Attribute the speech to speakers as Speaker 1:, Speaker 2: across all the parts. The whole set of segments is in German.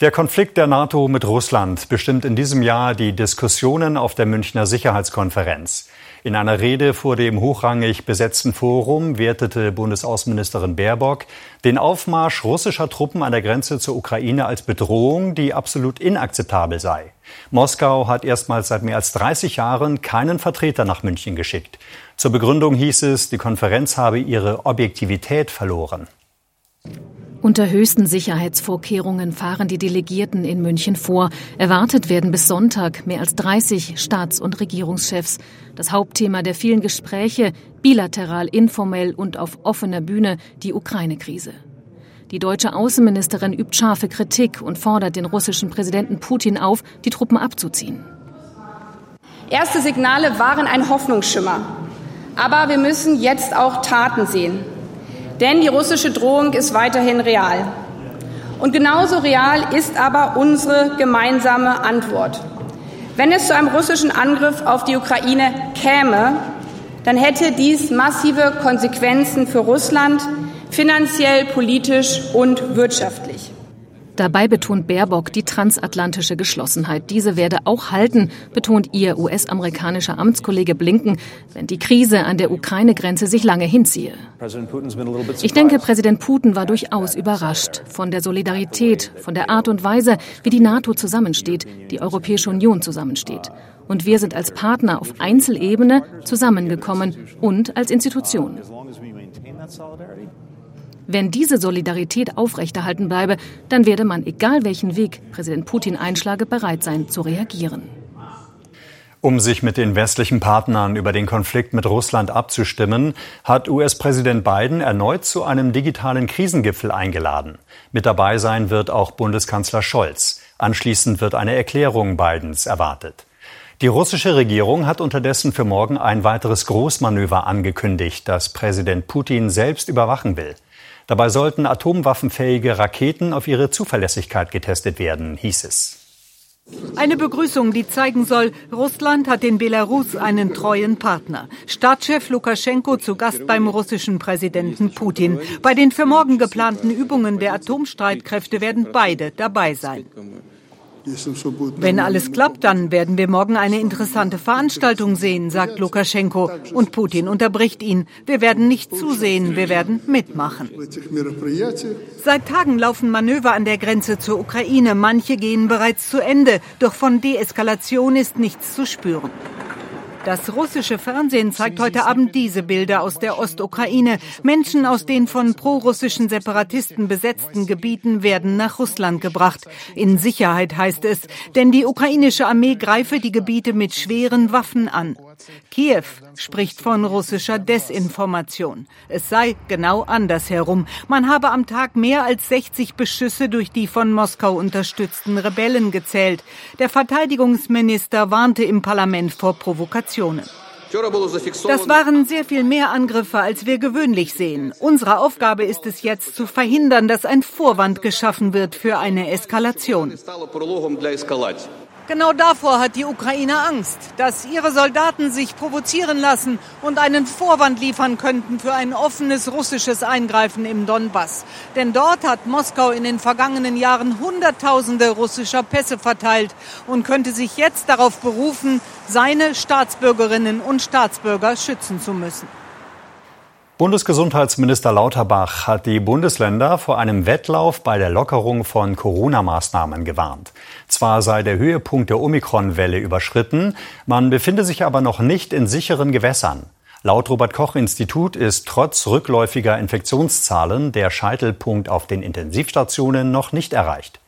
Speaker 1: Der Konflikt der NATO mit Russland bestimmt in diesem Jahr die Diskussionen auf der Münchner Sicherheitskonferenz. In einer Rede vor dem hochrangig besetzten Forum wertete Bundesaußenministerin Baerbock den Aufmarsch russischer Truppen an der Grenze zur Ukraine als Bedrohung, die absolut inakzeptabel sei. Moskau hat erstmals seit mehr als 30 Jahren keinen Vertreter nach München geschickt. Zur Begründung hieß es, die Konferenz habe ihre Objektivität verloren.
Speaker 2: Unter höchsten Sicherheitsvorkehrungen fahren die Delegierten in München vor. Erwartet werden bis Sonntag mehr als 30 Staats- und Regierungschefs. Das Hauptthema der vielen Gespräche, bilateral, informell und auf offener Bühne, die Ukraine-Krise. Die deutsche Außenministerin übt scharfe Kritik und fordert den russischen Präsidenten Putin auf, die Truppen abzuziehen.
Speaker 3: Erste Signale waren ein Hoffnungsschimmer. Aber wir müssen jetzt auch Taten sehen. Denn die russische Drohung ist weiterhin real. Und genauso real ist aber unsere gemeinsame Antwort. Wenn es zu einem russischen Angriff auf die Ukraine käme, dann hätte dies massive Konsequenzen für Russland, finanziell, politisch und wirtschaftlich.
Speaker 2: Dabei betont Baerbock die transatlantische Geschlossenheit. Diese werde auch halten, betont ihr US-amerikanischer Amtskollege Blinken, wenn die Krise an der Ukraine-Grenze sich lange hinziehe. Ich denke, Präsident Putin war durchaus überrascht von der Solidarität, von der Art und Weise, wie die NATO zusammensteht, die Europäische Union zusammensteht. Und wir sind als Partner auf Einzelebene zusammengekommen und als Institution. Wenn diese Solidarität aufrechterhalten bleibe, dann werde man, egal welchen Weg Präsident Putin einschlage, bereit sein zu reagieren.
Speaker 1: Um sich mit den westlichen Partnern über den Konflikt mit Russland abzustimmen, hat US-Präsident Biden erneut zu einem digitalen Krisengipfel eingeladen. Mit dabei sein wird auch Bundeskanzler Scholz. Anschließend wird eine Erklärung Bidens erwartet. Die russische Regierung hat unterdessen für morgen ein weiteres Großmanöver angekündigt, das Präsident Putin selbst überwachen will. Dabei sollten atomwaffenfähige Raketen auf ihre Zuverlässigkeit getestet werden, hieß es.
Speaker 4: Eine Begrüßung, die zeigen soll, Russland hat in Belarus einen treuen Partner. Staatschef Lukaschenko zu Gast beim russischen Präsidenten Putin. Bei den für morgen geplanten Übungen der Atomstreitkräfte werden beide dabei sein. Wenn alles klappt, dann werden wir morgen eine interessante Veranstaltung sehen, sagt Lukaschenko. Und Putin unterbricht ihn. Wir werden nicht zusehen, wir werden mitmachen. Seit Tagen laufen Manöver an der Grenze zur Ukraine. Manche gehen bereits zu Ende. Doch von Deeskalation ist nichts zu spüren. Das russische Fernsehen zeigt heute Abend diese Bilder aus der Ostukraine. Menschen aus den von prorussischen Separatisten besetzten Gebieten werden nach Russland gebracht. In Sicherheit heißt es, denn die ukrainische Armee greife die Gebiete mit schweren Waffen an. Kiew spricht von russischer Desinformation. Es sei genau andersherum. Man habe am Tag mehr als 60 Beschüsse durch die von Moskau unterstützten Rebellen gezählt. Der Verteidigungsminister warnte im Parlament vor Provokationen. Das waren sehr viel mehr Angriffe, als wir gewöhnlich sehen. Unsere Aufgabe ist es jetzt zu verhindern, dass ein Vorwand geschaffen wird für eine Eskalation. Genau davor hat die Ukraine Angst, dass ihre Soldaten sich provozieren lassen und einen Vorwand liefern könnten für ein offenes russisches Eingreifen im Donbass. Denn dort hat Moskau in den vergangenen Jahren Hunderttausende russischer Pässe verteilt und könnte sich jetzt darauf berufen, seine Staatsbürgerinnen und Staatsbürger schützen zu müssen.
Speaker 1: Bundesgesundheitsminister Lauterbach hat die Bundesländer vor einem Wettlauf bei der Lockerung von Corona-Maßnahmen gewarnt. Zwar sei der Höhepunkt der Omikron-Welle überschritten, man befinde sich aber noch nicht in sicheren Gewässern. Laut Robert Koch Institut ist trotz rückläufiger Infektionszahlen der Scheitelpunkt auf den Intensivstationen noch nicht erreicht.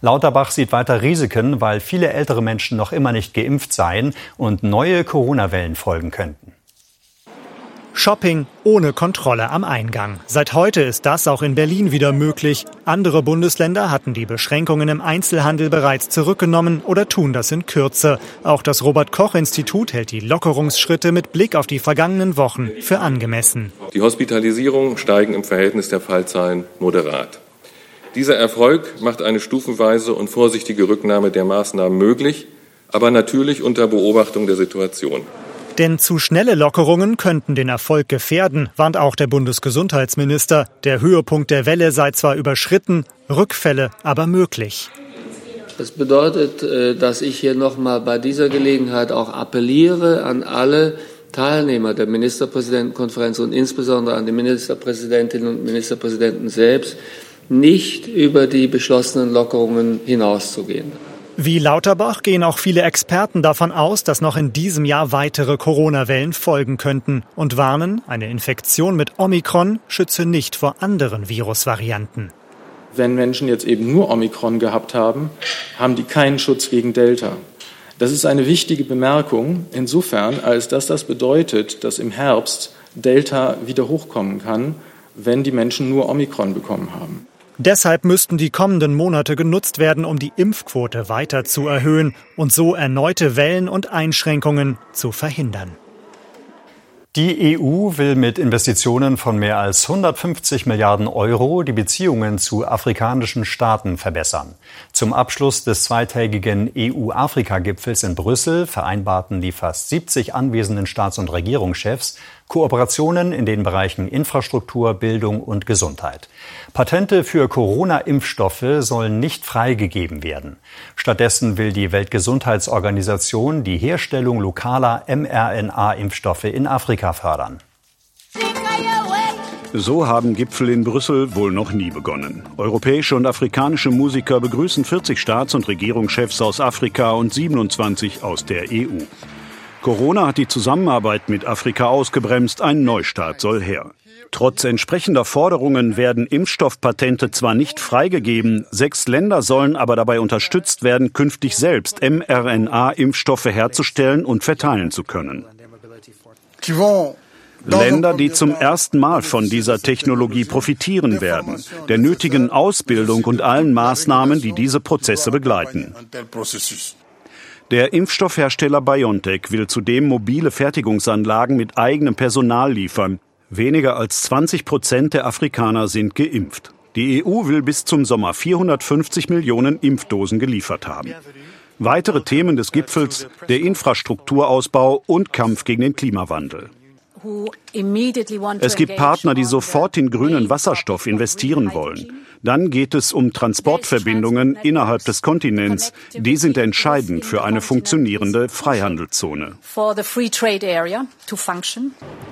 Speaker 1: Lauterbach sieht weiter Risiken, weil viele ältere Menschen noch immer nicht geimpft seien und neue Corona-Wellen folgen könnten.
Speaker 5: Shopping ohne Kontrolle am Eingang. Seit heute ist das auch in Berlin wieder möglich. Andere Bundesländer hatten die Beschränkungen im Einzelhandel bereits zurückgenommen oder tun das in Kürze. Auch das Robert Koch Institut hält die Lockerungsschritte mit Blick auf die vergangenen Wochen für angemessen.
Speaker 6: Die Hospitalisierungen steigen im Verhältnis der Fallzahlen moderat. Dieser Erfolg macht eine stufenweise und vorsichtige Rücknahme der Maßnahmen möglich, aber natürlich unter Beobachtung der Situation.
Speaker 5: Denn zu schnelle Lockerungen könnten den Erfolg gefährden, warnt auch der Bundesgesundheitsminister. Der Höhepunkt der Welle sei zwar überschritten, Rückfälle aber möglich.
Speaker 7: Das bedeutet, äh, dass ich hier nochmal bei dieser Gelegenheit auch appelliere an alle Teilnehmer der Ministerpräsidentenkonferenz und insbesondere an die Ministerpräsidentinnen und Ministerpräsidenten selbst, nicht über die beschlossenen Lockerungen hinauszugehen.
Speaker 5: Wie Lauterbach gehen auch viele Experten davon aus, dass noch in diesem Jahr weitere Corona-Wellen folgen könnten und warnen, eine Infektion mit Omikron schütze nicht vor anderen Virusvarianten.
Speaker 8: Wenn Menschen jetzt eben nur Omikron gehabt haben, haben die keinen Schutz gegen Delta. Das ist eine wichtige Bemerkung insofern, als dass das bedeutet, dass im Herbst Delta wieder hochkommen kann, wenn die Menschen nur Omikron bekommen haben.
Speaker 5: Deshalb müssten die kommenden Monate genutzt werden, um die Impfquote weiter zu erhöhen und so erneute Wellen und Einschränkungen zu verhindern.
Speaker 1: Die EU will mit Investitionen von mehr als 150 Milliarden Euro die Beziehungen zu afrikanischen Staaten verbessern. Zum Abschluss des zweitägigen EU-Afrika-Gipfels in Brüssel vereinbarten die fast 70 anwesenden Staats- und Regierungschefs Kooperationen in den Bereichen Infrastruktur, Bildung und Gesundheit. Patente für Corona-Impfstoffe sollen nicht freigegeben werden. Stattdessen will die Weltgesundheitsorganisation die Herstellung lokaler mRNA-Impfstoffe in Afrika fördern.
Speaker 9: So haben Gipfel in Brüssel wohl noch nie begonnen. Europäische und afrikanische Musiker begrüßen 40 Staats- und Regierungschefs aus Afrika und 27 aus der EU. Corona hat die Zusammenarbeit mit Afrika ausgebremst, ein Neustart soll her. Trotz entsprechender Forderungen werden Impfstoffpatente zwar nicht freigegeben, sechs Länder sollen aber dabei unterstützt werden, künftig selbst mRNA-Impfstoffe herzustellen und verteilen zu können. Länder, die zum ersten Mal von dieser Technologie profitieren werden, der nötigen Ausbildung und allen Maßnahmen, die diese Prozesse begleiten. Der Impfstoffhersteller BioNTech will zudem mobile Fertigungsanlagen mit eigenem Personal liefern. Weniger als 20 Prozent der Afrikaner sind geimpft. Die EU will bis zum Sommer 450 Millionen Impfdosen geliefert haben. Weitere Themen des Gipfels der Infrastrukturausbau und Kampf gegen den Klimawandel. Es gibt Partner, die sofort in grünen Wasserstoff investieren wollen. Dann geht es um Transportverbindungen innerhalb des Kontinents. Die sind entscheidend für eine funktionierende Freihandelszone.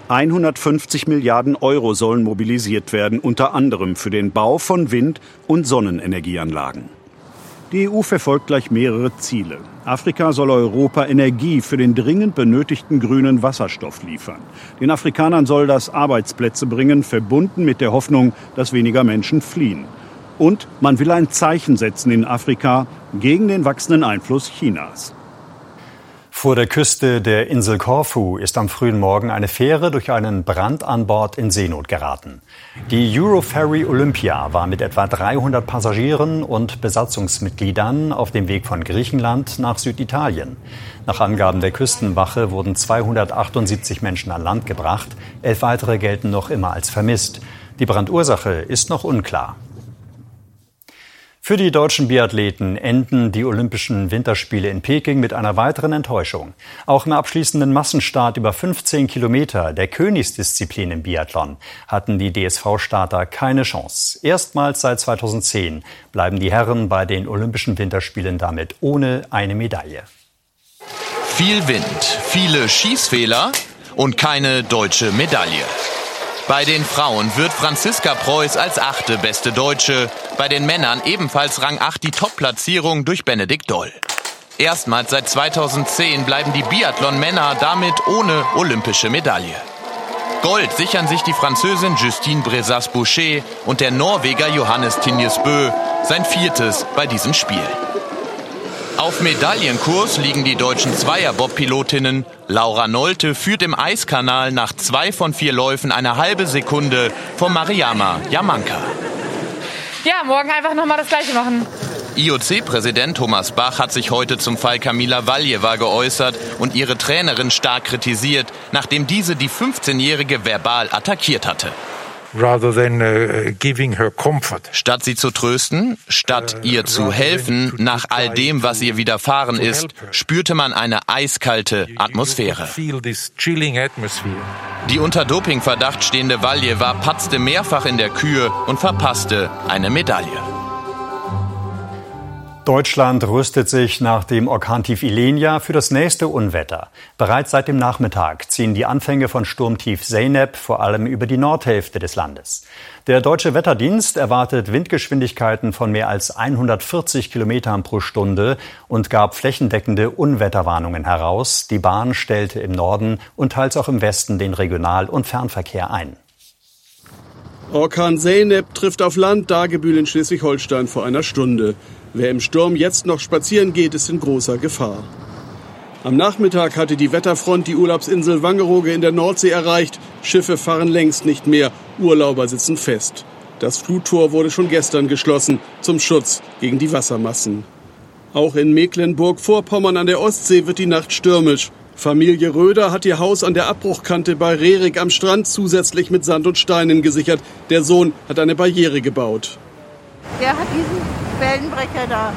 Speaker 9: 150 Milliarden Euro sollen mobilisiert werden, unter anderem für den Bau von Wind- und Sonnenenergieanlagen. Die EU verfolgt gleich mehrere Ziele. Afrika soll Europa Energie für den dringend benötigten grünen Wasserstoff liefern. Den Afrikanern soll das Arbeitsplätze bringen, verbunden mit der Hoffnung, dass weniger Menschen fliehen. Und man will ein Zeichen setzen in Afrika gegen den wachsenden Einfluss Chinas.
Speaker 1: Vor der Küste der Insel Korfu ist am frühen Morgen eine Fähre durch einen Brand an Bord in Seenot geraten. Die Euroferry Olympia war mit etwa 300 Passagieren und Besatzungsmitgliedern auf dem Weg von Griechenland nach Süditalien. Nach Angaben der Küstenwache wurden 278 Menschen an Land gebracht. Elf weitere gelten noch immer als vermisst. Die Brandursache ist noch unklar. Für die deutschen Biathleten enden die Olympischen Winterspiele in Peking mit einer weiteren Enttäuschung. Auch im abschließenden Massenstart über 15 Kilometer, der Königsdisziplin im Biathlon, hatten die DSV-Starter keine Chance. Erstmals seit 2010 bleiben die Herren bei den Olympischen Winterspielen damit ohne eine Medaille.
Speaker 10: Viel Wind, viele Schießfehler und keine deutsche Medaille. Bei den Frauen wird Franziska Preuß als achte beste Deutsche, bei den Männern ebenfalls Rang 8 die Top-Platzierung durch Benedikt Doll. Erstmals seit 2010 bleiben die Biathlon-Männer damit ohne olympische Medaille. Gold sichern sich die Französin Justine Brezas-Boucher und der Norweger Johannes Tinjes Bö sein viertes bei diesem Spiel. Auf Medaillenkurs liegen die deutschen Zweierbob-Pilotinnen. Laura Nolte führt im Eiskanal nach zwei von vier Läufen eine halbe Sekunde vor Mariama Jamanka.
Speaker 11: Ja, morgen einfach nochmal das Gleiche machen.
Speaker 10: IOC-Präsident Thomas Bach hat sich heute zum Fall Kamila Valjeva geäußert und ihre Trainerin stark kritisiert, nachdem diese die 15-Jährige verbal attackiert hatte. Uh, statt sie zu trösten, statt uh, ihr zu helfen, nach all dem, was ihr widerfahren ist, spürte man eine eiskalte Atmosphäre. Die unter Dopingverdacht stehende Valjeva patzte mehrfach in der Kühe und verpasste eine Medaille.
Speaker 1: Deutschland rüstet sich nach dem Orkantief Ilenia für das nächste Unwetter. Bereits seit dem Nachmittag ziehen die Anfänge von Sturmtief Zeynep vor allem über die Nordhälfte des Landes. Der Deutsche Wetterdienst erwartet Windgeschwindigkeiten von mehr als 140 Kilometern pro Stunde und gab flächendeckende Unwetterwarnungen heraus. Die Bahn stellte im Norden und teils auch im Westen den Regional- und Fernverkehr ein.
Speaker 12: Orkan Zeynep trifft auf Land Dagebühl in Schleswig-Holstein vor einer Stunde. Wer im Sturm jetzt noch spazieren geht, ist in großer Gefahr. Am Nachmittag hatte die Wetterfront die Urlaubsinsel Wangerooge in der Nordsee erreicht. Schiffe fahren längst nicht mehr, Urlauber sitzen fest. Das Fluttor wurde schon gestern geschlossen zum Schutz gegen die Wassermassen. Auch in Mecklenburg-Vorpommern an der Ostsee wird die Nacht stürmisch. Familie Röder hat ihr Haus an der Abbruchkante bei Rerik am Strand zusätzlich mit Sand und Steinen gesichert. Der Sohn hat eine Barriere gebaut.
Speaker 13: Der hat diesen Wellenbrecher da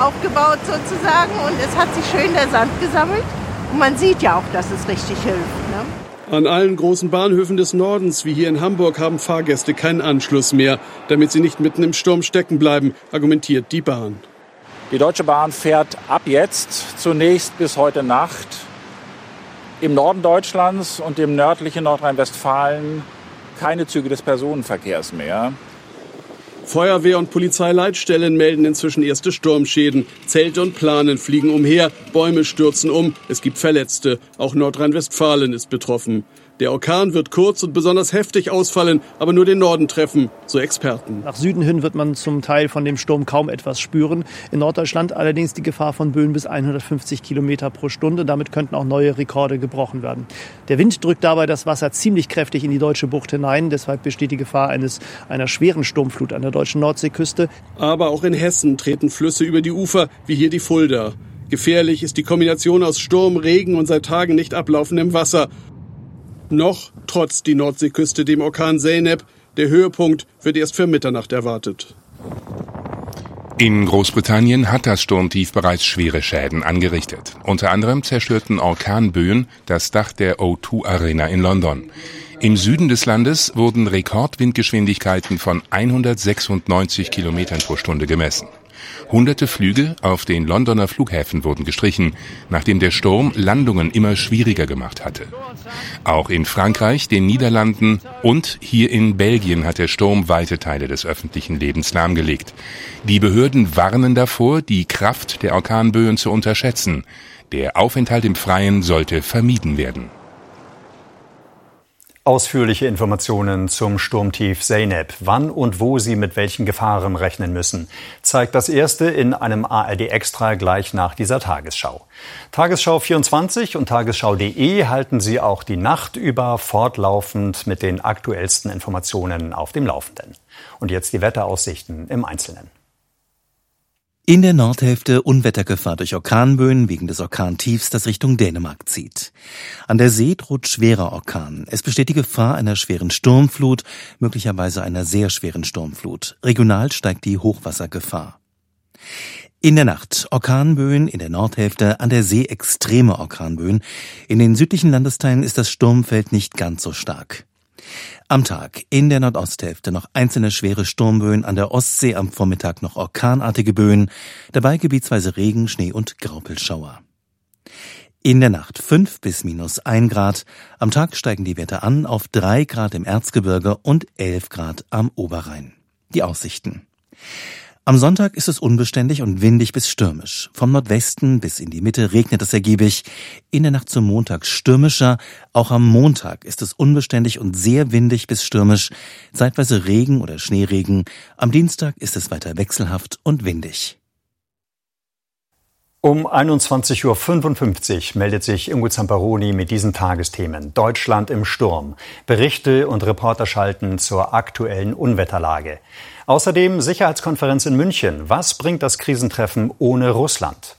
Speaker 13: aufgebaut sozusagen und es hat sich schön der Sand gesammelt. Und man sieht ja auch, dass es richtig hilft. Ne?
Speaker 12: An allen großen Bahnhöfen des Nordens, wie hier in Hamburg, haben Fahrgäste keinen Anschluss mehr, damit sie nicht mitten im Sturm stecken bleiben, argumentiert die Bahn.
Speaker 14: Die Deutsche Bahn fährt ab jetzt zunächst bis heute Nacht im Norden Deutschlands und im nördlichen Nordrhein-Westfalen keine Züge des Personenverkehrs mehr.
Speaker 12: Feuerwehr und Polizeileitstellen melden inzwischen erste Sturmschäden. Zelte und Planen fliegen umher, Bäume stürzen um, es gibt Verletzte. Auch Nordrhein-Westfalen ist betroffen. Der Orkan wird kurz und besonders heftig ausfallen, aber nur den Norden treffen, so Experten.
Speaker 15: Nach Süden hin wird man zum Teil von dem Sturm kaum etwas spüren. In Norddeutschland allerdings die Gefahr von Böen bis 150 Kilometer pro Stunde. Damit könnten auch neue Rekorde gebrochen werden. Der Wind drückt dabei das Wasser ziemlich kräftig in die deutsche Bucht hinein. Deshalb besteht die Gefahr eines, einer schweren Sturmflut an der deutschen Nordseeküste.
Speaker 12: Aber auch in Hessen treten Flüsse über die Ufer, wie hier die Fulda. Gefährlich ist die Kombination aus Sturm, Regen und seit Tagen nicht ablaufendem Wasser. Noch trotz die Nordseeküste dem Orkan Zeynep. Der Höhepunkt wird erst für Mitternacht erwartet.
Speaker 16: In Großbritannien hat das Sturmtief bereits schwere Schäden angerichtet. Unter anderem zerstörten Orkanböen das Dach der O2 Arena in London. Im Süden des Landes wurden Rekordwindgeschwindigkeiten von 196 Kilometern pro Stunde gemessen. Hunderte Flüge auf den Londoner Flughäfen wurden gestrichen, nachdem der Sturm Landungen immer schwieriger gemacht hatte. Auch in Frankreich, den Niederlanden und hier in Belgien hat der Sturm weite Teile des öffentlichen Lebens lahmgelegt. Die Behörden warnen davor, die Kraft der Orkanböen zu unterschätzen. Der Aufenthalt im Freien sollte vermieden werden.
Speaker 1: Ausführliche Informationen zum Sturmtief Zeynep, wann und wo Sie mit welchen Gefahren rechnen müssen, zeigt das erste in einem ARD Extra gleich nach dieser Tagesschau. Tagesschau 24 und tagesschau.de halten Sie auch die Nacht über fortlaufend mit den aktuellsten Informationen auf dem Laufenden. Und jetzt die Wetteraussichten im Einzelnen.
Speaker 17: In der Nordhälfte Unwettergefahr durch Orkanböen wegen des Orkantiefs, das Richtung Dänemark zieht. An der See droht schwerer Orkan. Es besteht die Gefahr einer schweren Sturmflut, möglicherweise einer sehr schweren Sturmflut. Regional steigt die Hochwassergefahr. In der Nacht Orkanböen in der Nordhälfte, an der See extreme Orkanböen. In den südlichen Landesteilen ist das Sturmfeld nicht ganz so stark. Am Tag in der Nordosthälfte noch einzelne schwere Sturmböen, an der Ostsee am Vormittag noch orkanartige Böen, dabei gebietsweise Regen, Schnee und Graupelschauer. In der Nacht fünf bis minus ein Grad, am Tag steigen die Werte an auf drei Grad im Erzgebirge und elf Grad am Oberrhein. Die Aussichten. Am Sonntag ist es unbeständig und windig bis stürmisch. Vom Nordwesten bis in die Mitte regnet es ergiebig. In der Nacht zum Montag stürmischer. Auch am Montag ist es unbeständig und sehr windig bis stürmisch. Zeitweise Regen oder Schneeregen. Am Dienstag ist es weiter wechselhaft und windig.
Speaker 1: Um 21.55 Uhr meldet sich Ingo Zamperoni mit diesen Tagesthemen. Deutschland im Sturm. Berichte und Reporter schalten zur aktuellen Unwetterlage. Außerdem Sicherheitskonferenz in München. Was bringt das Krisentreffen ohne Russland?